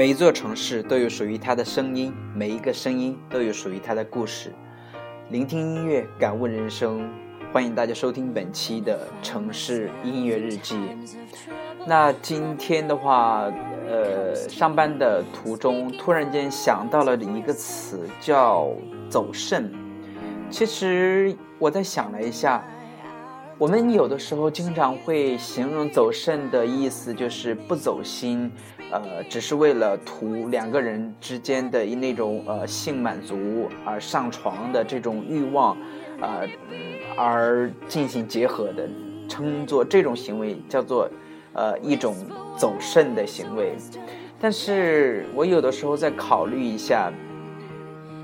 每一座城市都有属于它的声音，每一个声音都有属于它的故事。聆听音乐，感悟人生，欢迎大家收听本期的城市音乐日记。那今天的话，呃，上班的途中突然间想到了一个词，叫“走肾”。其实我在想了一下，我们有的时候经常会形容走肾的意思就是不走心。呃，只是为了图两个人之间的那种呃性满足而上床的这种欲望，呃，而进行结合的，称作这种行为叫做呃一种走肾的行为。但是我有的时候在考虑一下，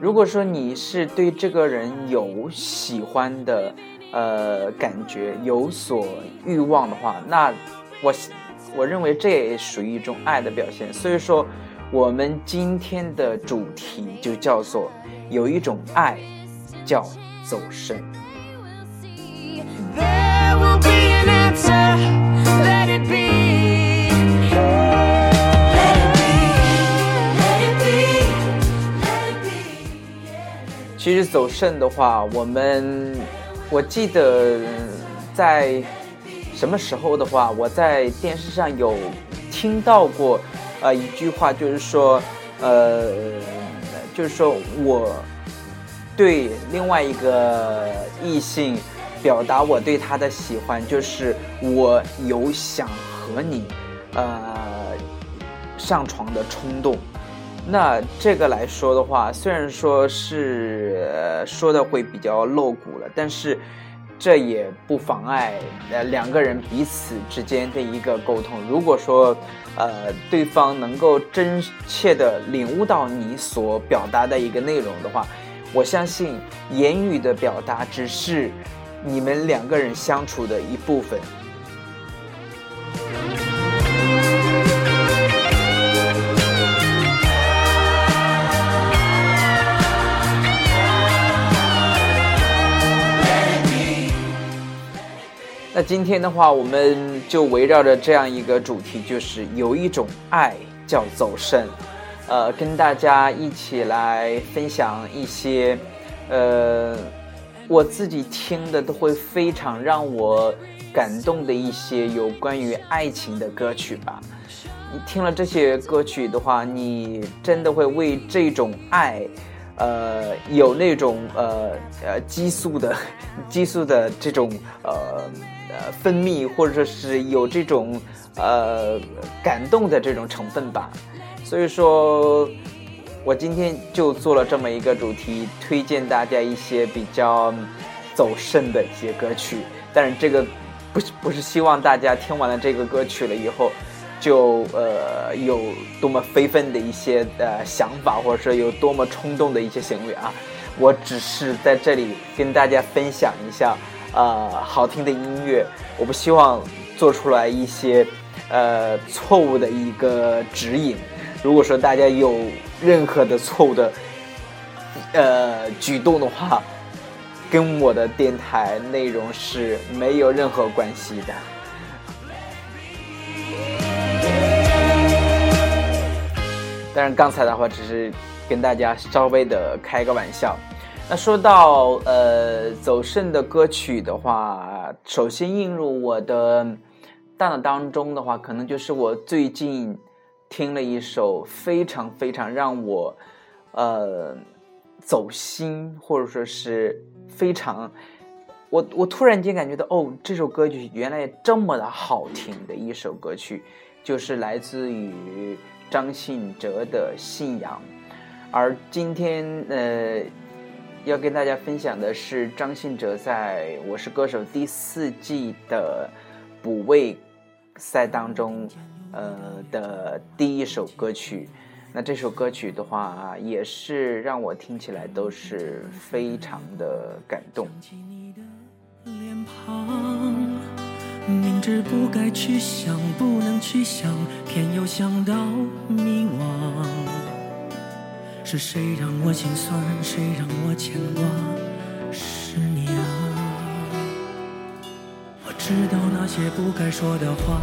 如果说你是对这个人有喜欢的呃感觉，有所欲望的话，那我。我认为这也属于一种爱的表现，所以说，我们今天的主题就叫做有一种爱，叫走肾。其实走肾的话，我们我记得在。什么时候的话，我在电视上有听到过，呃，一句话就是说，呃，就是说我对另外一个异性表达我对他的喜欢，就是我有想和你呃上床的冲动。那这个来说的话，虽然说是说的会比较露骨了，但是。这也不妨碍呃两个人彼此之间的一个沟通。如果说，呃，对方能够真切的领悟到你所表达的一个内容的话，我相信言语的表达只是你们两个人相处的一部分。那今天的话，我们就围绕着这样一个主题，就是有一种爱叫走肾，呃，跟大家一起来分享一些，呃，我自己听的都会非常让我感动的一些有关于爱情的歌曲吧。你听了这些歌曲的话，你真的会为这种爱，呃，有那种呃呃激素的激素的这种呃。呃，分泌或者说是有这种呃感动的这种成分吧，所以说，我今天就做了这么一个主题，推荐大家一些比较走肾的一些歌曲。但是这个不是不是希望大家听完了这个歌曲了以后，就呃有多么非分的一些呃想法，或者说有多么冲动的一些行为啊。我只是在这里跟大家分享一下。呃，好听的音乐，我不希望做出来一些呃错误的一个指引。如果说大家有任何的错误的呃举动的话，跟我的电台内容是没有任何关系的。但是刚才的话，只是跟大家稍微的开个玩笑。那说到呃走肾的歌曲的话，首先映入我的大脑当中的话，可能就是我最近听了一首非常非常让我呃走心，或者说是非常我我突然间感觉到哦，这首歌曲原来这么的好听的一首歌曲，就是来自于张信哲的《信仰》。而今天呃，要跟大家分享的是张信哲在《我是歌手》第四季的补位赛当中呃的第一首歌曲。那这首歌曲的话，也是让我听起来都是非常的感动。明知不该去想，不能去想，偏又想到迷惘。是谁让我心酸？谁让我牵挂？是你啊！我知道那些不该说的话，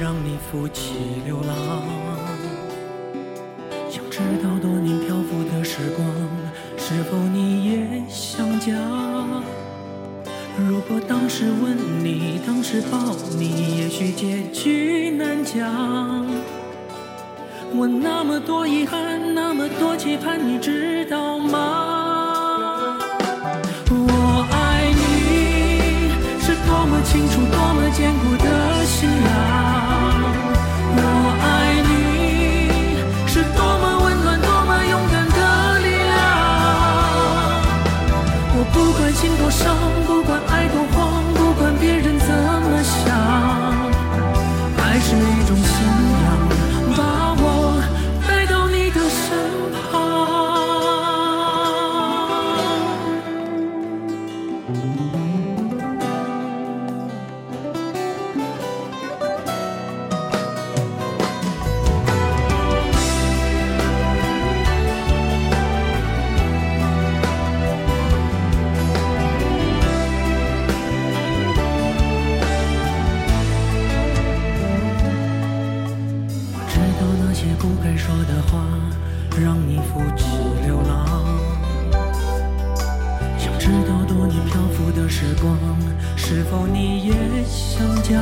让你负气流浪。想知道多年漂浮的时光，是否你也想家？如果当时吻你，当时抱你，也许结局难讲。我那么多遗憾，那么多期盼，你知道吗？我爱你，是多么清楚，多么坚固的信仰。我爱你，是多么温暖，多么勇敢的力量。我不管心多伤，不管爱家？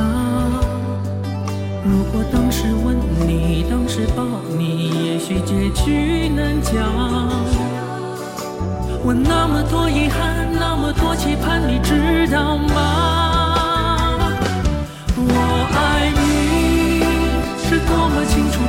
如果当时吻你，当时抱你，也许结局难讲。我那么多遗憾，那么多期盼，你知道吗？我爱你，是多么清楚，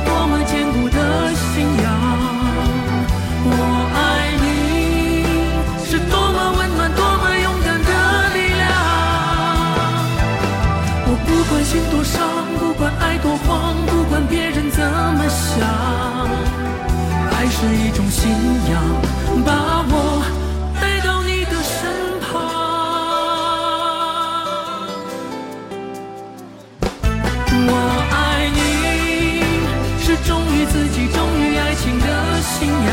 信仰，把我带到你的身旁。我爱你，是忠于自己、忠于爱情的信仰。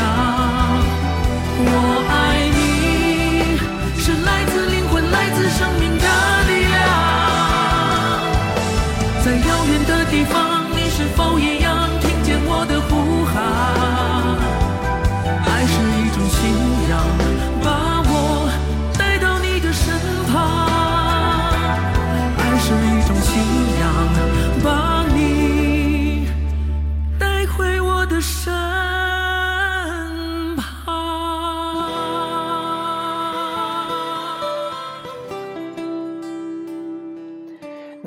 我爱你，是来自灵魂、来自生命的力量。在遥远的地方，你是否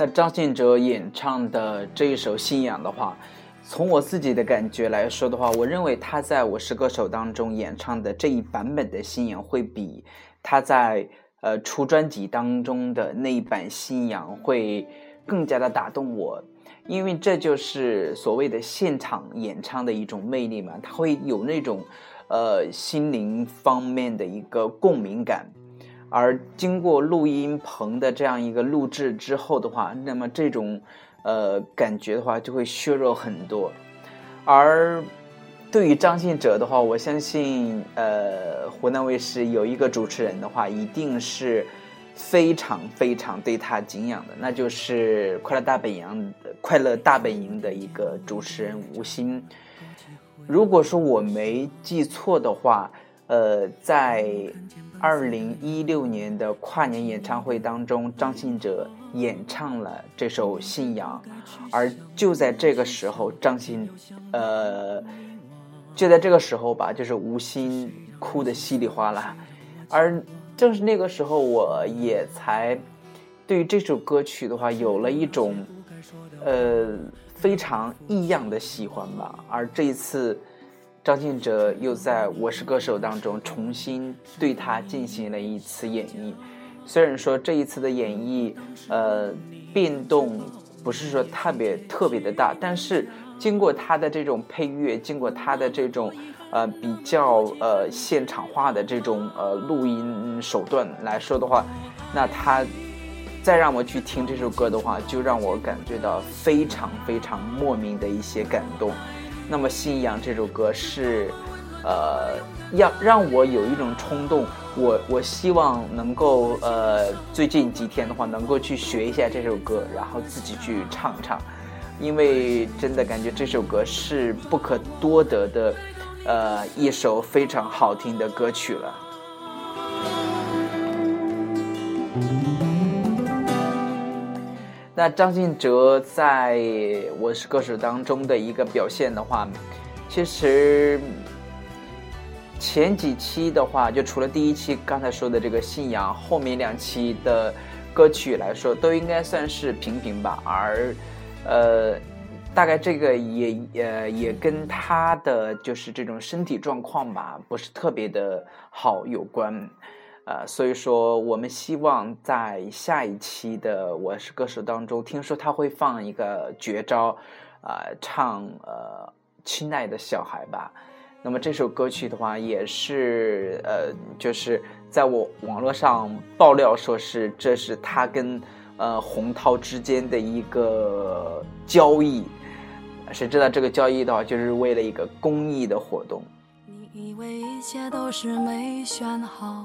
那张信哲演唱的这一首《信仰》的话，从我自己的感觉来说的话，我认为他在我是歌手当中演唱的这一版本的《信仰》会比他在呃出专辑当中的那一版《信仰》会更加的打动我，因为这就是所谓的现场演唱的一种魅力嘛，它会有那种呃心灵方面的一个共鸣感。而经过录音棚的这样一个录制之后的话，那么这种呃感觉的话就会削弱很多。而对于张信哲的话，我相信呃湖南卫视有一个主持人的话，一定是非常非常对他敬仰的，那就是《快乐大本营》《快乐大本营》的一个主持人吴昕。如果说我没记错的话，呃，在二零一六年的跨年演唱会当中，张信哲演唱了这首《信仰》，而就在这个时候，张信，呃，就在这个时候吧，就是吴昕哭的稀里哗啦，而正是那个时候，我也才对于这首歌曲的话，有了一种，呃，非常异样的喜欢吧。而这一次，张信哲又在《我是歌手》当中重新对他进行了一次演绎。虽然说这一次的演绎，呃，变动不是说特别特别的大，但是经过他的这种配乐，经过他的这种呃比较呃现场化的这种呃录音手段来说的话，那他再让我去听这首歌的话，就让我感觉到非常非常莫名的一些感动。那么《信仰》这首歌是，呃，让让我有一种冲动。我我希望能够呃最近几天的话能够去学一下这首歌，然后自己去唱唱，因为真的感觉这首歌是不可多得的，呃一首非常好听的歌曲了。那张信哲在我是歌手当中的一个表现的话，其实。前几期的话，就除了第一期刚才说的这个信仰，后面两期的歌曲来说，都应该算是平平吧。而，呃，大概这个也呃也跟他的就是这种身体状况吧，不是特别的好有关。呃，所以说我们希望在下一期的《我是歌手》当中，听说他会放一个绝招，啊，唱呃亲爱的小孩吧。那么这首歌曲的话，也是呃，就是在我网络上爆料说是这是他跟呃洪涛之间的一个交易，谁知道这个交易的话，就是为了一个公益的活动。你以为一切都是没选好，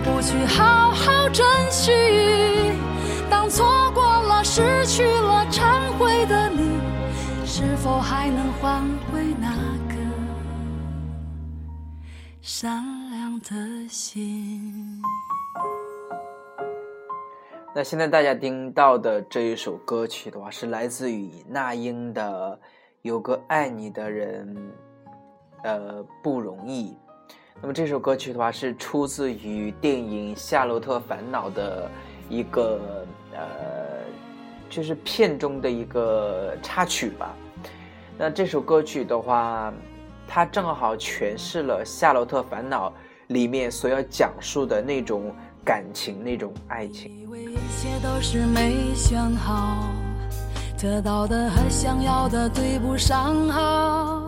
不去好好珍惜？当错过了、失去了、忏悔的你。是否还能换回那个善良的心？那现在大家听到的这一首歌曲的话，是来自于那英的《有个爱你的人》，呃，不容易。那么这首歌曲的话，是出自于电影《夏洛特烦恼》的一个呃，就是片中的一个插曲吧。那这首歌曲的话，它正好诠释了《夏洛特烦恼》里面所要讲述的那种感情、那种爱情。以为一切都是没选好，得到的和想要的对不上号。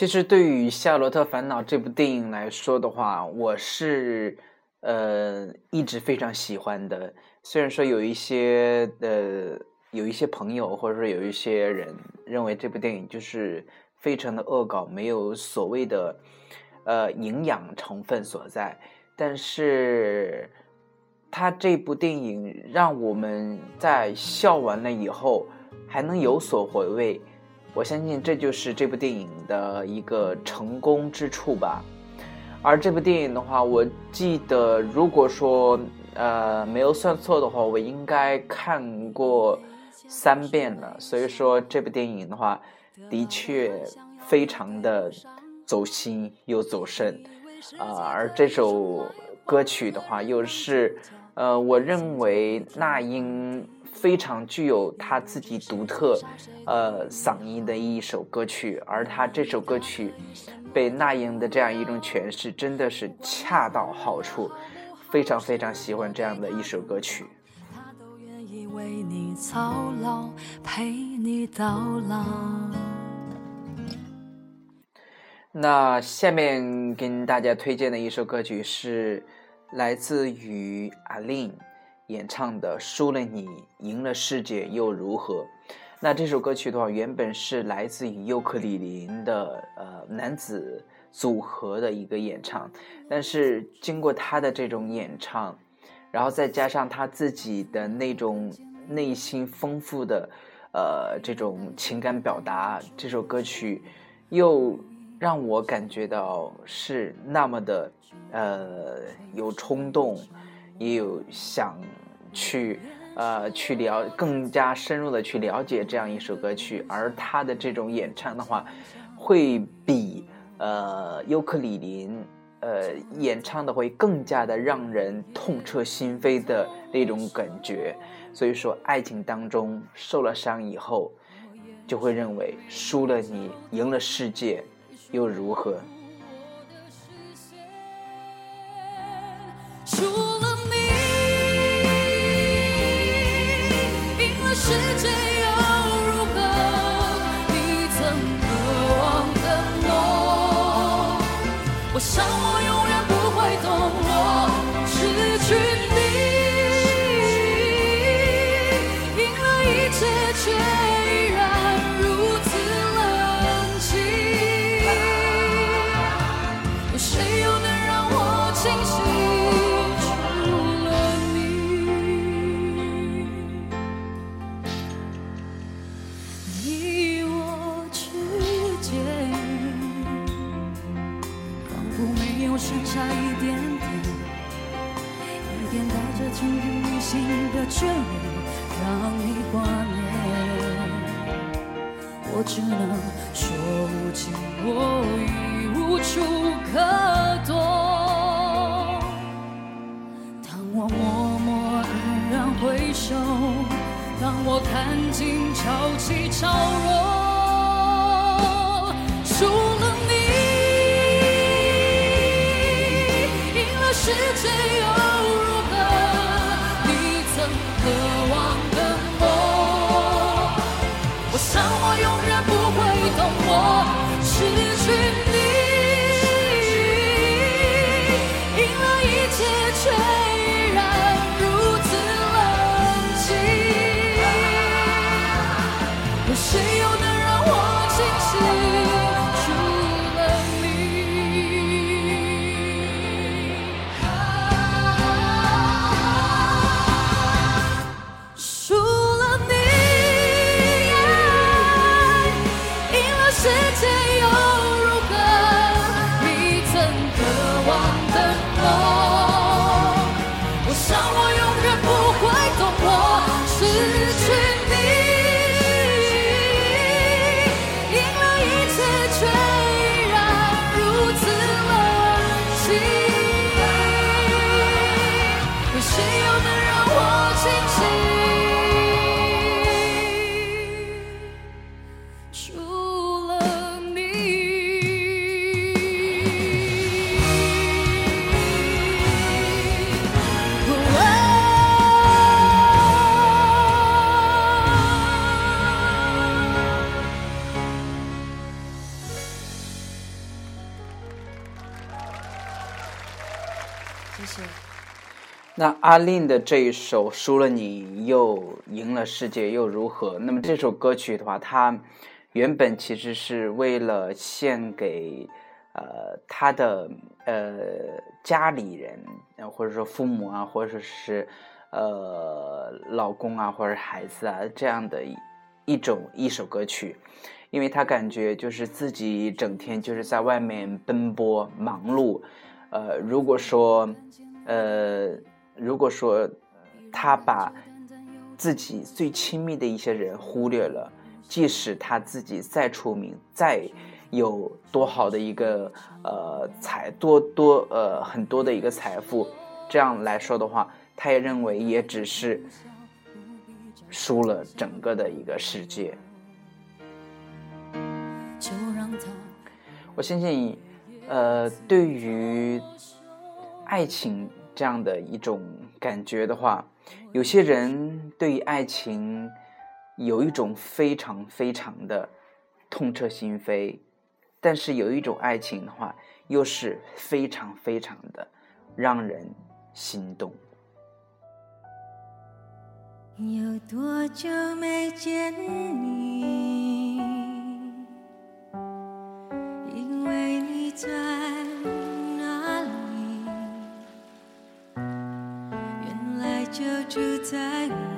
其实对于《夏洛特烦恼》这部电影来说的话，我是呃一直非常喜欢的。虽然说有一些呃有一些朋友或者说有一些人认为这部电影就是非常的恶搞，没有所谓的呃营养成分所在，但是他这部电影让我们在笑完了以后还能有所回味。我相信这就是这部电影的一个成功之处吧。而这部电影的话，我记得如果说呃没有算错的话，我应该看过三遍了。所以说这部电影的话，的确非常的走心又走肾啊。而这首歌曲的话，又是呃我认为那英。非常具有他自己独特，呃，嗓音的一首歌曲，而他这首歌曲被那英的这样一种诠释，真的是恰到好处，非常非常喜欢这样的一首歌曲。那下面跟大家推荐的一首歌曲是来自于阿令。演唱的《输了你，赢了世界又如何》。那这首歌曲的话，原本是来自于尤克里林的呃男子组合的一个演唱，但是经过他的这种演唱，然后再加上他自己的那种内心丰富的呃这种情感表达，这首歌曲又让我感觉到是那么的呃有冲动。也有想去呃去了更加深入的去了解这样一首歌曲，而他的这种演唱的话，会比呃尤克里林呃演唱的会更加的让人痛彻心扉的那种感觉。所以说，爱情当中受了伤以后，就会认为输了你，赢了世界又如何？世界又如何？你曾渴望的梦，我想我有。只差一点点一点带着今天内心的眷恋让你挂念。我只能说无尽我已无处可躲。当我默默黯然回首当我看尽潮起潮落我永远不那阿令的这一首《输了你又赢了世界又如何》，那么这首歌曲的话，它原本其实是为了献给呃他的呃家里人，或者说父母啊，或者是呃老公啊，或者孩子啊这样的一种一首歌曲，因为他感觉就是自己整天就是在外面奔波忙碌，呃，如果说呃如果说他把自己最亲密的一些人忽略了，即使他自己再出名，再有多好的一个呃财多多呃很多的一个财富，这样来说的话，他也认为也只是输了整个的一个世界。我相信，呃，对于爱情这样的一种感觉的话，有些人对于爱情有一种非常非常的痛彻心扉，但是有一种爱情的话，又是非常非常的让人心动。有多久没见你？在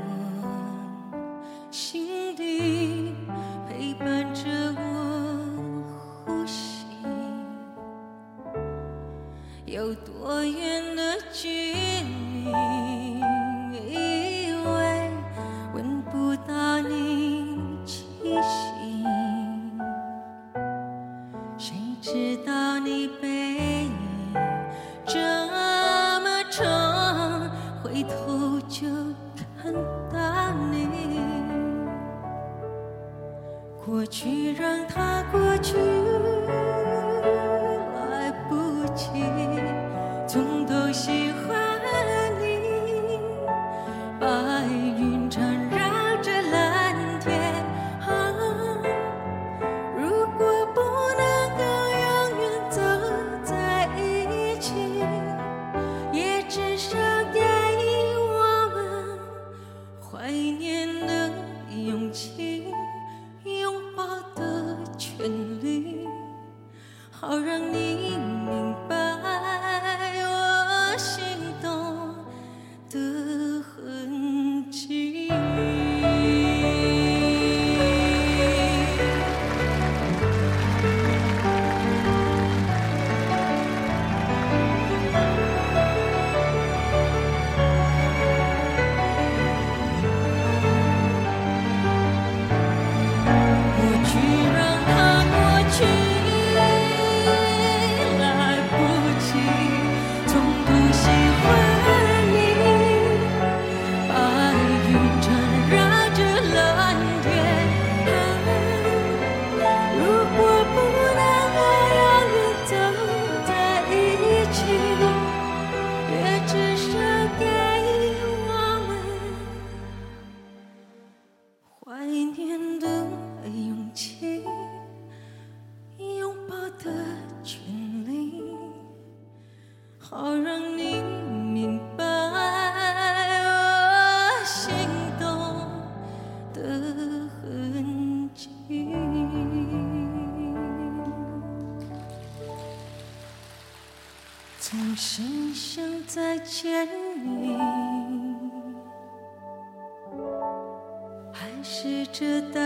着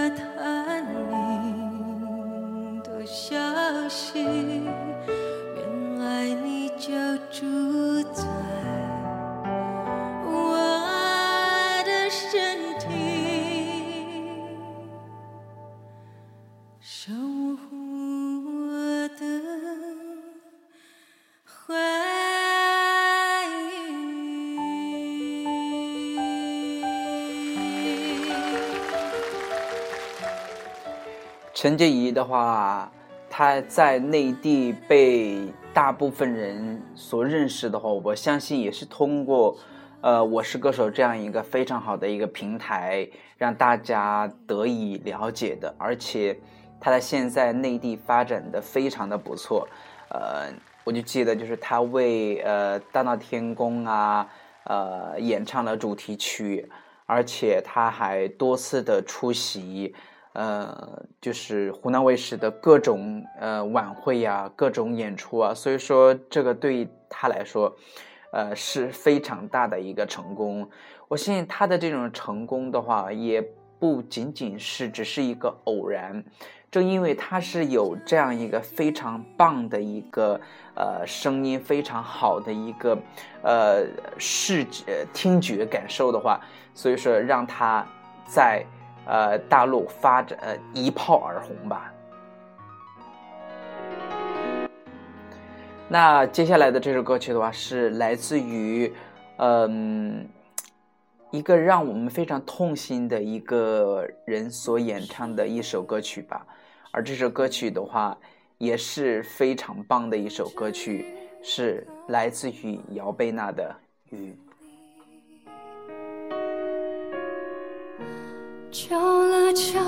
陈洁仪的话，她在内地被大部分人所认识的话，我相信也是通过，呃，《我是歌手》这样一个非常好的一个平台，让大家得以了解的。而且，她在现在内地发展的非常的不错，呃，我就记得就是她为呃《大闹天宫》啊呃演唱了主题曲，而且她还多次的出席呃就是湖南卫视的各种呃晚会呀、各种演出啊，所以说这个对他来说呃是非常大的一个成功。我相信他的这种成功的话，也不仅仅是只是一个偶然。正因为他是有这样一个非常棒的一个呃声音，非常好的一个呃视觉听觉感受的话，所以说让他在呃大陆发展呃一炮而红吧。那接下来的这首歌曲的话，是来自于嗯。一个让我们非常痛心的一个人所演唱的一首歌曲吧，而这首歌曲的话也是非常棒的一首歌曲，是来自于姚贝娜的《雨》。久了久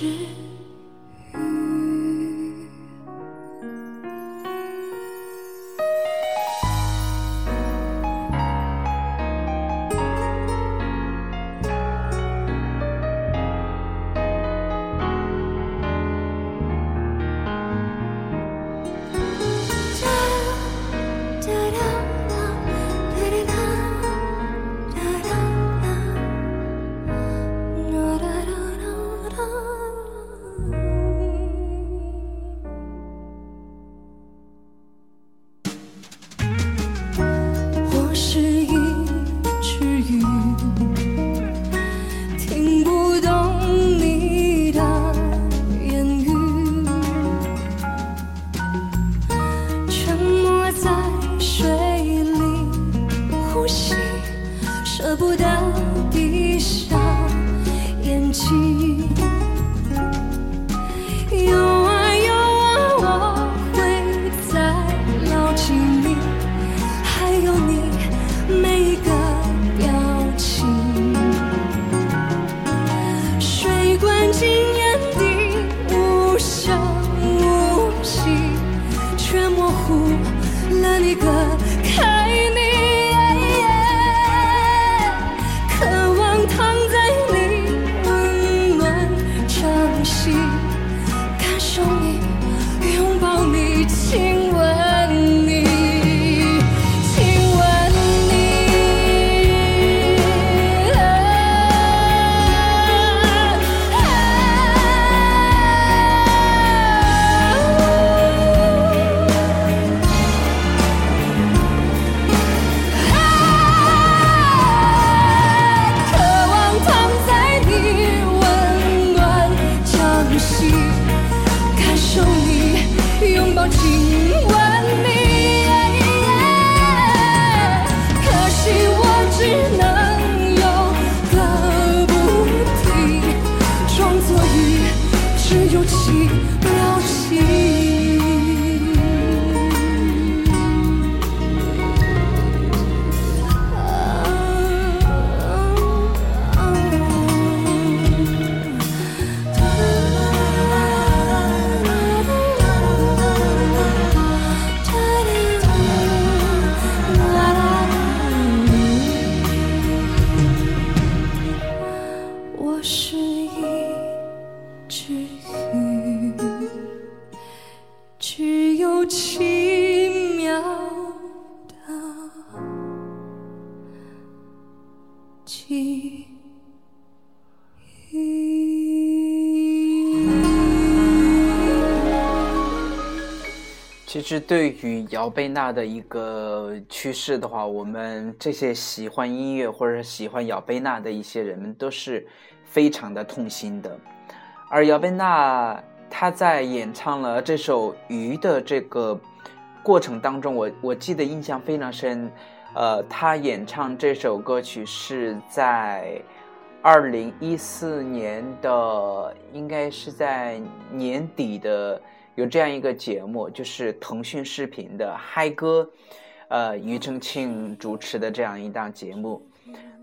是实对于姚贝娜的一个去世的话，我们这些喜欢音乐或者喜欢姚贝娜的一些人们都是非常的痛心的。而姚贝娜她在演唱了这首《鱼》的这个过程当中，我我记得印象非常深。呃，她演唱这首歌曲是在二零一四年的，应该是在年底的。有这样一个节目，就是腾讯视频的嗨歌，呃，庾澄庆主持的这样一档节目，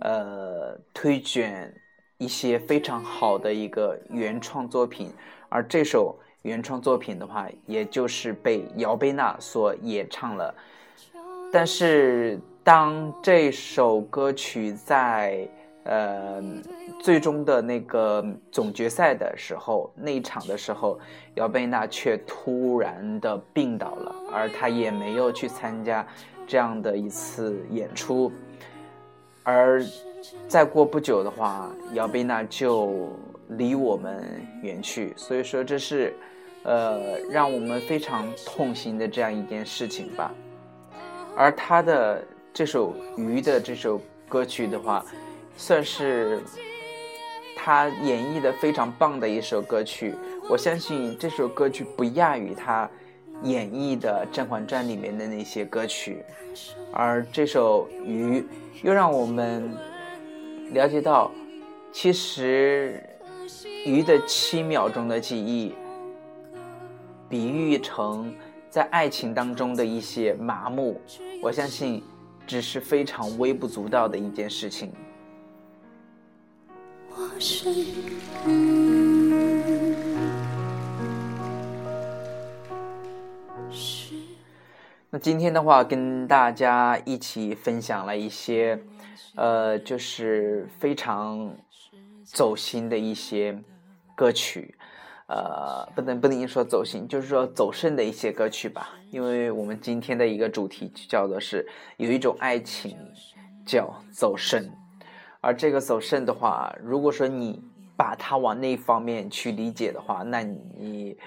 呃，推选一些非常好的一个原创作品，而这首原创作品的话，也就是被姚贝娜所演唱了。但是当这首歌曲在呃，最终的那个总决赛的时候，那一场的时候，姚贝娜却突然的病倒了，而她也没有去参加这样的一次演出。而再过不久的话，姚贝娜就离我们远去，所以说这是呃让我们非常痛心的这样一件事情吧。而她的这首《鱼》的这首歌曲的话。算是他演绎的非常棒的一首歌曲，我相信这首歌曲不亚于他演绎的《甄嬛传》里面的那些歌曲，而这首《鱼》又让我们了解到，其实鱼的七秒钟的记忆，比喻成在爱情当中的一些麻木，我相信只是非常微不足道的一件事情。是那今天的话，跟大家一起分享了一些，呃，就是非常走心的一些歌曲，呃，不能不能说走心，就是说走肾的一些歌曲吧。因为我们今天的一个主题就叫做是有一种爱情叫走肾。而这个走肾的话，如果说你把它往那方面去理解的话，那你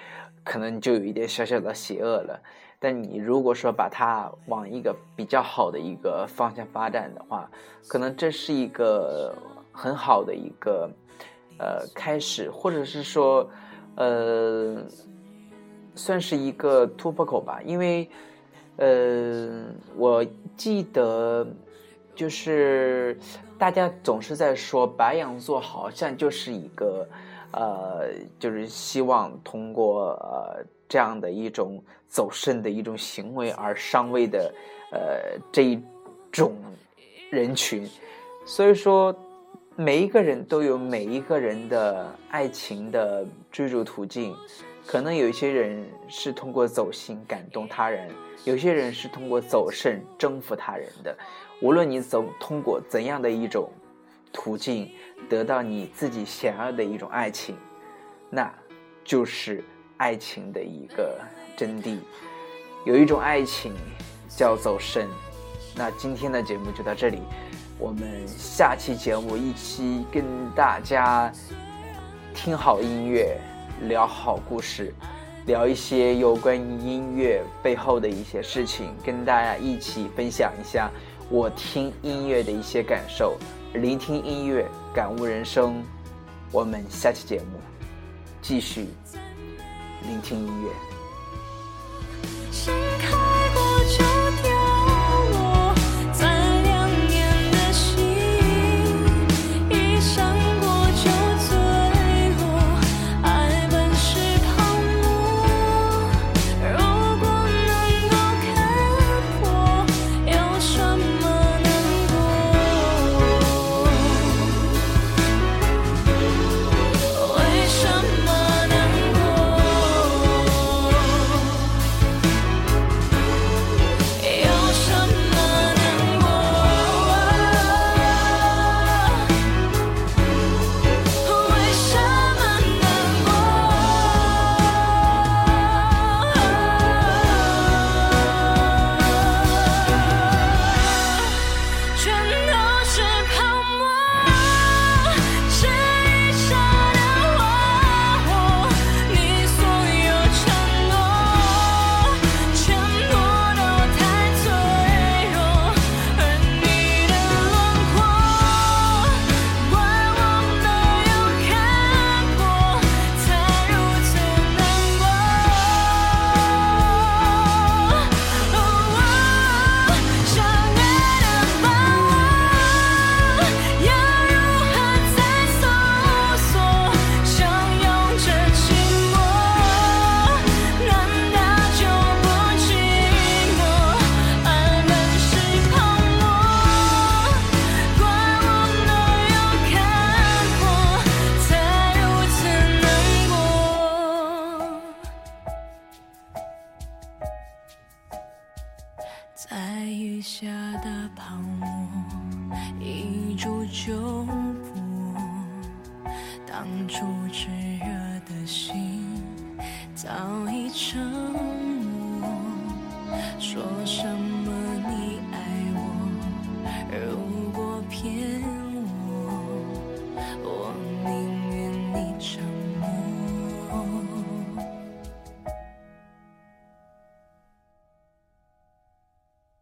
可能就有一点小小的邪恶了。但你如果说把它往一个比较好的一个方向发展的话，可能这是一个很好的一个呃开始，或者是说呃算是一个突破口吧。因为呃我记得就是。大家总是在说白羊座好像就是一个，呃，就是希望通过呃这样的一种走肾的一种行为而上位的，呃这一种人群。所以说，每一个人都有每一个人的爱情的追逐途径。可能有一些人是通过走心感动他人，有些人是通过走肾征服他人的。无论你走通过怎样的一种途径得到你自己想要的一种爱情，那就是爱情的一个真谛。有一种爱情叫走神。那今天的节目就到这里，我们下期节目一起跟大家听好音乐，聊好故事，聊一些有关于音乐背后的一些事情，跟大家一起分享一下。我听音乐的一些感受，聆听音乐，感悟人生。我们下期节目继续聆听音乐。